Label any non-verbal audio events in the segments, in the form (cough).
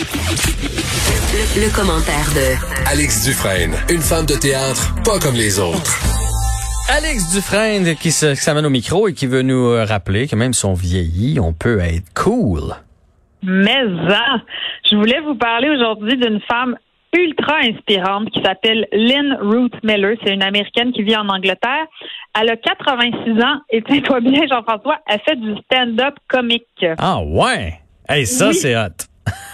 Le, le commentaire de Alex Dufresne, une femme de théâtre pas comme les autres. Alex Dufresne qui s'amène au micro et qui veut nous euh, rappeler que même si on vieillit, on peut être cool. Mais ça, je voulais vous parler aujourd'hui d'une femme ultra inspirante qui s'appelle Lynn Ruth Miller. C'est une Américaine qui vit en Angleterre. Elle a 86 ans et (laughs) tiens-toi bien, Jean-François, elle fait du stand-up comique. Ah ouais! Hey, ça Oui. c'est hot.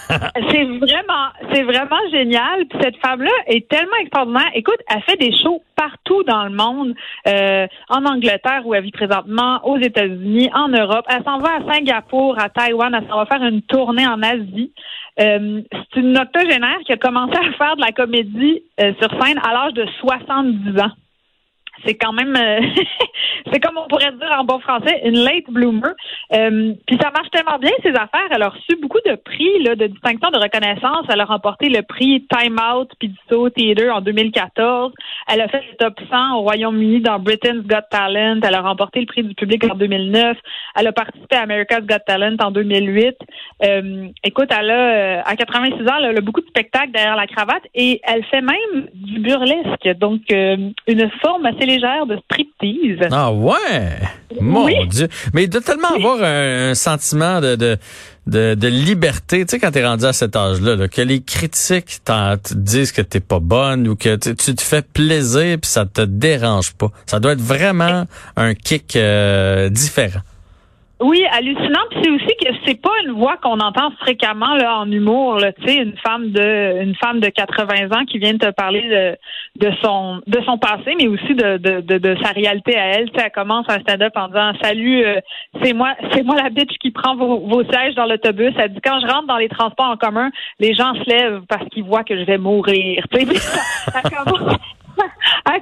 (laughs) C'est vraiment, c'est vraiment génial. Puis cette femme-là est tellement extraordinaire. Écoute, elle fait des shows partout dans le monde, euh, en Angleterre où elle vit présentement, aux États-Unis, en Europe. Elle s'en va à Singapour, à Taïwan. Elle s'en va faire une tournée en Asie. Euh, c'est une octogénaire qui a commencé à faire de la comédie euh, sur scène à l'âge de 70 ans c'est quand même, euh, (laughs) c'est comme on pourrait dire en bon français, une late bloomer. Euh, puis ça marche tellement bien ses affaires. Elle a reçu beaucoup de prix, là, de distinction, de reconnaissance. Elle a remporté le prix Time Out So Theater en 2014. Elle a fait le top 100 au Royaume-Uni dans Britain's Got Talent. Elle a remporté le prix du public en 2009. Elle a participé à America's Got Talent en 2008. Euh, écoute, elle a, euh, à 86 ans, elle a beaucoup de spectacles derrière la cravate et elle fait même du burlesque. Donc, euh, une forme assez légère de striptease. Ah ouais! Mon Oui. Dieu! Mais il doit tellement avoir un, un sentiment de, de, de, de liberté, tu sais, quand t'es rendu à cet âge-là, là, que les critiques te disent que t'es pas bonne ou que tu, tu te fais plaisir puis ça te dérange pas. Ça doit être vraiment un kick euh, différent. Oui, hallucinant. Puis c'est aussi que c'est pas une voix qu'on entend fréquemment là en humour. Tu sais, une femme de une femme de 80 ans qui vient de te parler de, de son de son passé, mais aussi de, de, de, de sa réalité à elle. Tu sais, elle commence un stand-up en disant Salut, euh, c'est moi, c'est moi la bitch qui prend vos, vos sièges dans l'autobus. Elle dit quand je rentre dans les transports en commun, les gens se lèvent parce qu'ils voient que je vais mourir. Tu sais, (laughs) elle commence.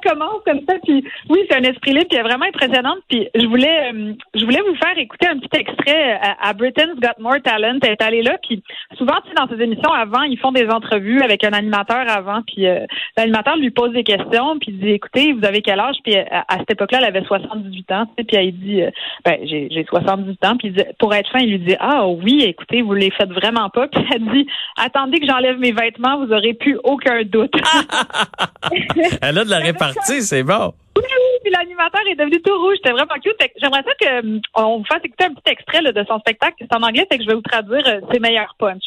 Commence comme ça, puis oui, c'est un esprit libre, elle est vraiment impressionnante. Puis je voulais, euh, je voulais vous faire écouter un petit extrait à, à Britain's Got More Talent. Elle est allée là, puis souvent, tu sais, dans ces émissions avant, ils font des entrevues avec un animateur avant, puis euh, l'animateur lui pose des questions, puis il dit, écoutez, vous avez quel âge? Puis à, à cette époque-là, elle avait 78 ans, tu sais, puis elle dit, euh, ben j'ai j'ai 78 ans, puis il dit, pour être fin, il lui dit, ah oui, écoutez, vous les faites vraiment pas. (laughs) Puis elle dit, attendez que j'enlève mes vêtements, vous aurez plus aucun doute. (laughs) (laughs) Elle a de la répartie, c'est bon. Oui, oui, puis l'animateur est devenu tout rouge. C'était vraiment cute. J'aimerais ça que, euh, vous fasse écouter un petit extrait là, de son spectacle. C'est en anglais, fait que je vais vous traduire euh, ses meilleurs punch.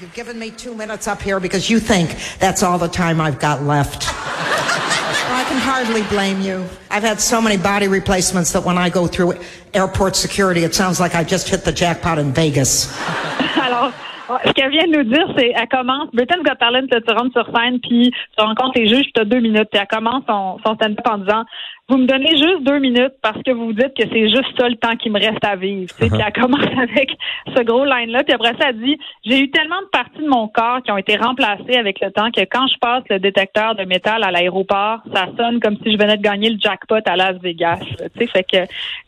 You've given me two minutes up here because you think that's all the time I've got left. I can hardly blame you. I've had so many body replacements that when I go through airport security, it sounds like I just hit the jackpot in Vegas. Alors, ce qu'elle vient de nous dire, c'est elle commence, Britain's Got Talent, tu rentres sur scène, puis tu rencontres les juges, tu as deux minutes, puis elle commence son, son stand-up en disant Vous me donnez juste deux minutes parce que vous vous dites que c'est juste ça le temps qui me reste à vivre. Tu sais, Puis elle commence (laughs) avec ce gros line-là, puis après ça, elle dit J'ai eu tellement de parties de mon corps qui ont été remplacées avec le temps que quand je passe le détecteur de métal à l'aéroport, ça sonne comme si je venais de gagner le jackpot à Las Vegas. Tu sais, fait que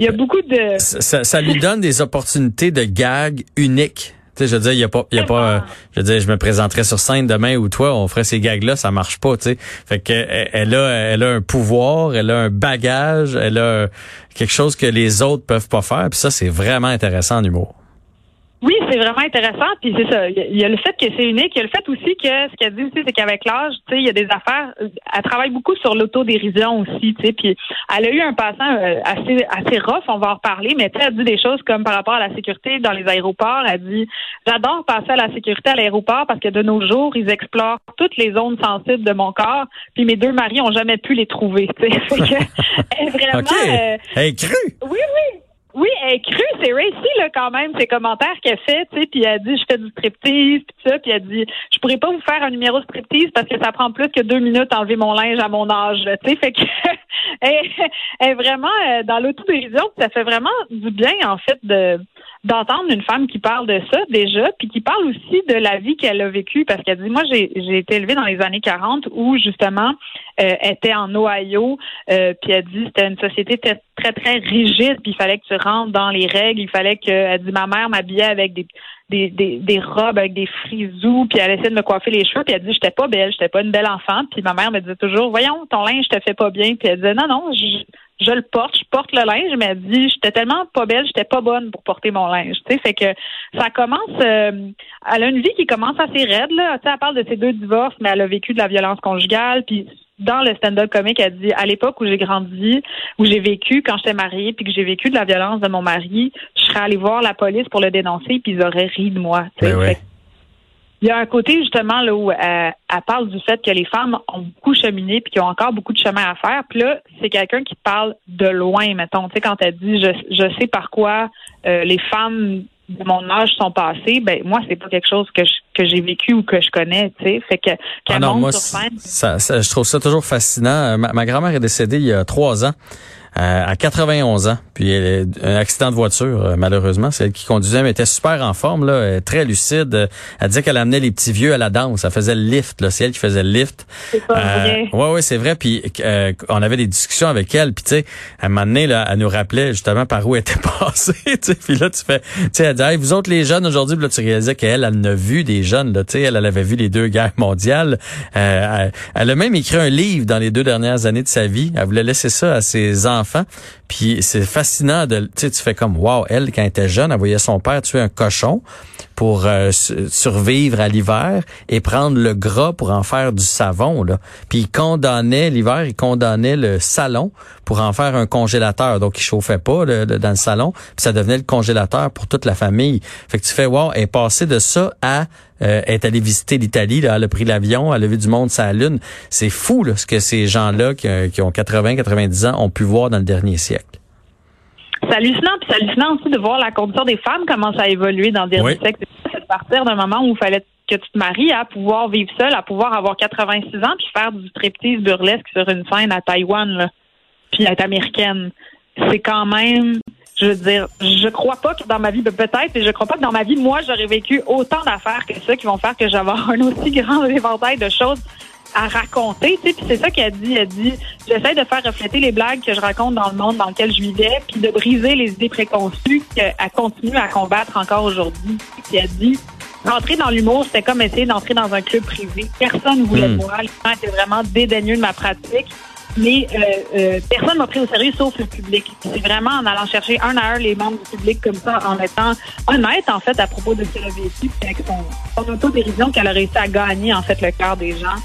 il y a beaucoup de Ça, ça- ça lui donne des opportunités de gag uniques. Tu sais, je veux dire, il y a pas, y a pas, euh, je veux dire, je me présenterais sur scène demain ou toi, on ferait ces gags-là, ça marche pas, tu sais. Fait que elle, elle a, elle a un pouvoir, elle a un bagage, elle a quelque chose que les autres peuvent pas faire. Puis ça, c'est vraiment intéressant en humour. Oui, c'est vraiment intéressant. Puis c'est ça. Il y a- a le fait que c'est unique. Il y a le fait aussi que ce qu'elle dit aussi, c'est qu'avec l'âge, tu sais, il y a des affaires. Elle travaille beaucoup sur l'autodérision aussi, tu sais. Puis elle a eu un passant euh, assez assez rough. On va en reparler. Mais tu sais, elle dit des choses comme par rapport à la sécurité dans les aéroports. Elle dit j'adore passer à la sécurité à l'aéroport parce que de nos jours, ils explorent toutes les zones sensibles de mon corps. Puis mes deux maris ont jamais pu les trouver. Tu sais, (laughs) vraiment. OK. euh, Hey, cru! oui, oui. Oui, elle est crue, c'est racy là quand même, ces commentaires qu'elle fait, tu sais, puis elle dit je fais du striptease, puis ça, puis elle dit je pourrais pas vous faire un numéro de striptease parce que ça prend plus que deux minutes à enlever mon linge à mon âge, tu sais, fait que (laughs) elle, est vraiment euh, dans l'autodérision, ça fait vraiment du bien en fait de d'entendre une femme qui parle de ça déjà, puis qui parle aussi de la vie qu'elle a vécue, parce qu'elle dit, moi, j'ai été élevée dans les années 40 où, justement, euh, était en Ohio, euh, puis elle dit, c'était une société très, très, rigide, puis il fallait que tu rentres dans les règles, il fallait que, elle dit, ma mère m'habillait avec des, des, des, robes avec des frisous, puis elle essayait de me coiffer les cheveux, puis elle dit, j'étais pas belle, j'étais pas une belle enfant, puis ma mère me disait toujours, voyons, ton linge te fait pas bien, puis elle disait, non, non, je, je le porte, je porte le linge, mais elle dit, j'étais tellement pas belle, j'étais pas bonne pour porter mon linge. Tu sais, fait que ça commence. Euh, elle a une vie qui commence assez raide là. Tu sais, elle parle de ses deux divorces, mais elle a vécu de la violence conjugale, puis dans le stand-up comique, elle dit à l'époque où j'ai grandi, où j'ai vécu quand j'étais mariée, puis que j'ai vécu de la violence de mon mari, je serais allée voir la police pour le dénoncer, puis ils auraient ri de moi. Ben il y a un côté justement là où euh, elle, parle du fait que les femmes ont beaucoup cheminé puis qu'ils ont encore beaucoup de chemin à faire. Puis là, c'est quelqu'un qui parle de loin, mettons. Tu sais, quand elle dit je, je sais par quoi euh, les femmes de mon âge sont passées, ben moi c'est pas quelque chose que que j'ai vécu ou que je connais, tu sais. Fait que ah non, moi, ça, je trouve ça toujours fascinant. Ma, ma grand-mère est décédée il y a trois ans. Euh, à 91 ans. Puis elle, un accident de voiture, euh, malheureusement. C'est elle qui conduisait, mais elle était super en forme, là, très lucide. Elle disait qu'elle amenait les petits vieux à la danse. Elle faisait le lift. C'est elle qui faisait le lift. C'est pas euh, Ouais, ouais, c'est vrai. Puis euh, on avait des discussions avec elle. Puis tu sais, à un moment donné, là, elle nous rappelait justement par où elle était (laughs) passée. Puis là, tu fais, tu sais, elle dit, hey, vous autres les jeunes aujourd'hui, là, tu réalisais qu'elle, elle a vu des jeunes. Là, tu sais, elle, elle avait vu les deux guerres mondiales. elle, elle a même écrit un livre dans les deux dernières années de sa vie. Elle voulait laisser ça à ses enfants puis c'est fascinant de, tu tu fais comme, wow, elle, quand elle était jeune, elle voyait son père tuer un cochon pour euh, survivre à l'hiver et prendre le gras pour en faire du savon. Là. Puis il condamnait l'hiver, il condamnait le salon pour en faire un congélateur. Donc il chauffait pas dans le salon, puis ça devenait le congélateur pour toute la famille. Fait que tu fais wow, elle est de ça à euh, être allée visiter l'Italie, là, elle a pris l'avion, elle a vu du monde la lune. C'est fou là, ce que ces gens-là qui, euh, qui ont 80, 90 ans ont pu voir dans le dernier siècle. C'est hallucinant, puis c'est hallucinant aussi de voir la condition des femmes comment ça a évolué dans le dernier siècle. C'est partir d'un moment où il fallait que tu te maries à pouvoir vivre seule, à pouvoir avoir 86 ans puis faire du striptease burlesque sur une scène à Taïwan, là, puis être américaine. C'est quand même, je veux dire, je crois pas que dans ma vie, peut-être, et je crois pas que dans ma vie, moi, j'aurais vécu autant d'affaires que ça qui vont faire que j'aurai (laughs) un aussi grand éventail de choses à raconter, tu sais, puis c'est ça qu'elle dit. Elle dit, j'essaie de faire refléter les blagues que je raconte dans le monde dans lequel je vivais, puis de briser les idées préconçues qu'elle continue à combattre encore aujourd'hui. Puis elle dit, rentrer dans l'humour, c'était comme essayer d'entrer dans un club privé. Personne ne voulait hmm. voir. Les gens étaient vraiment dédaigneux de ma pratique. Mais euh, euh, personne m'a pris au sérieux sauf le public. C'est vraiment en allant chercher un à un les membres du public comme ça, en étant honnête en fait à propos de ce qu'elle a avec son, son auto-dérision qu'elle a réussi à gagner en fait le cœur des gens.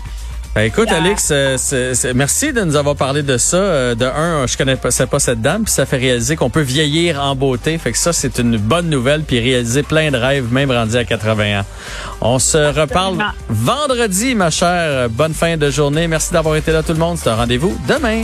Ben, écoute, Alex, euh, merci de nous avoir parlé de ça. Euh, de un, je connais pas, pas cette dame, puis ça fait réaliser qu'on peut vieillir en beauté. Fait que ça, c'est une bonne nouvelle, puis réaliser plein de rêves, même rendu à 80 ans. On se reparle vendredi, ma chère. Bonne fin de journée. Merci d'avoir été là, tout le monde. C'est un rendez-vous demain.